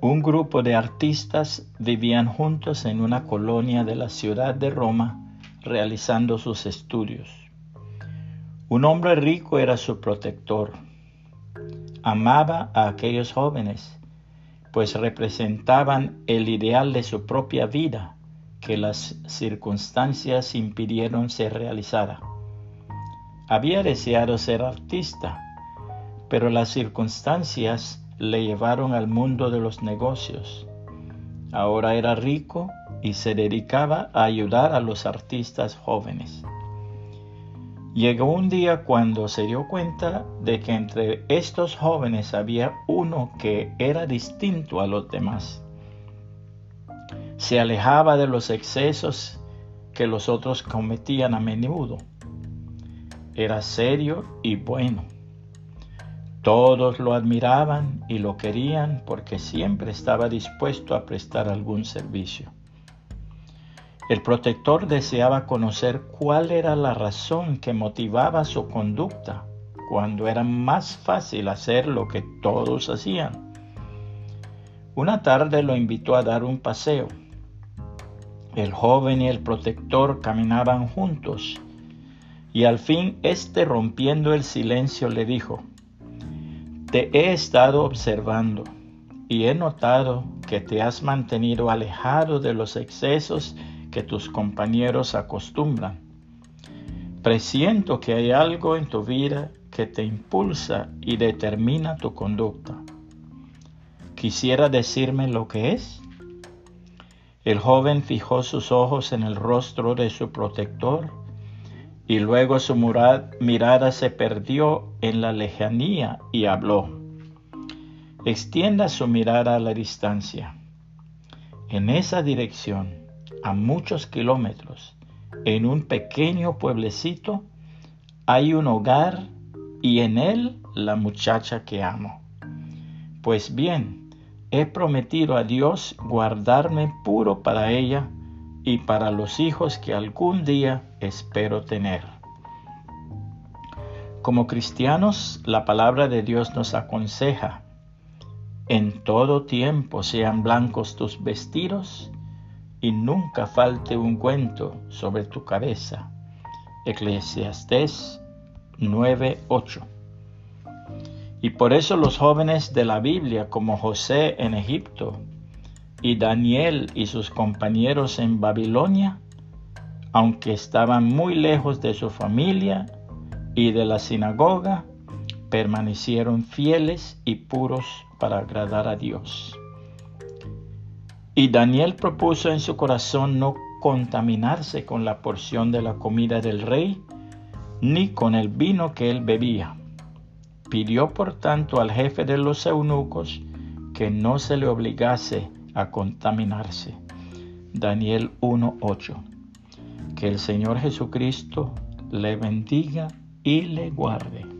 Un grupo de artistas vivían juntos en una colonia de la ciudad de Roma realizando sus estudios. Un hombre rico era su protector. Amaba a aquellos jóvenes, pues representaban el ideal de su propia vida que las circunstancias impidieron se realizara. Había deseado ser artista, pero las circunstancias le llevaron al mundo de los negocios. Ahora era rico y se dedicaba a ayudar a los artistas jóvenes. Llegó un día cuando se dio cuenta de que entre estos jóvenes había uno que era distinto a los demás. Se alejaba de los excesos que los otros cometían a menudo. Era serio y bueno todos lo admiraban y lo querían porque siempre estaba dispuesto a prestar algún servicio. El protector deseaba conocer cuál era la razón que motivaba su conducta cuando era más fácil hacer lo que todos hacían. Una tarde lo invitó a dar un paseo. El joven y el protector caminaban juntos y al fin éste rompiendo el silencio le dijo, te he estado observando y he notado que te has mantenido alejado de los excesos que tus compañeros acostumbran. Presiento que hay algo en tu vida que te impulsa y determina tu conducta. ¿Quisiera decirme lo que es? El joven fijó sus ojos en el rostro de su protector y luego su mirada se perdió en la lejanía y habló. Extienda su mirada a la distancia. En esa dirección, a muchos kilómetros, en un pequeño pueblecito, hay un hogar y en él la muchacha que amo. Pues bien, he prometido a Dios guardarme puro para ella y para los hijos que algún día espero tener. Como cristianos, la palabra de Dios nos aconseja, en todo tiempo sean blancos tus vestidos y nunca falte un cuento sobre tu cabeza. Eclesiastés 9:8. Y por eso los jóvenes de la Biblia, como José en Egipto, y Daniel y sus compañeros en Babilonia, aunque estaban muy lejos de su familia y de la sinagoga, permanecieron fieles y puros para agradar a Dios. Y Daniel propuso en su corazón no contaminarse con la porción de la comida del rey, ni con el vino que él bebía. Pidió por tanto al jefe de los eunucos que no se le obligase a contaminarse. Daniel 1.8. Que el Señor Jesucristo le bendiga y le guarde.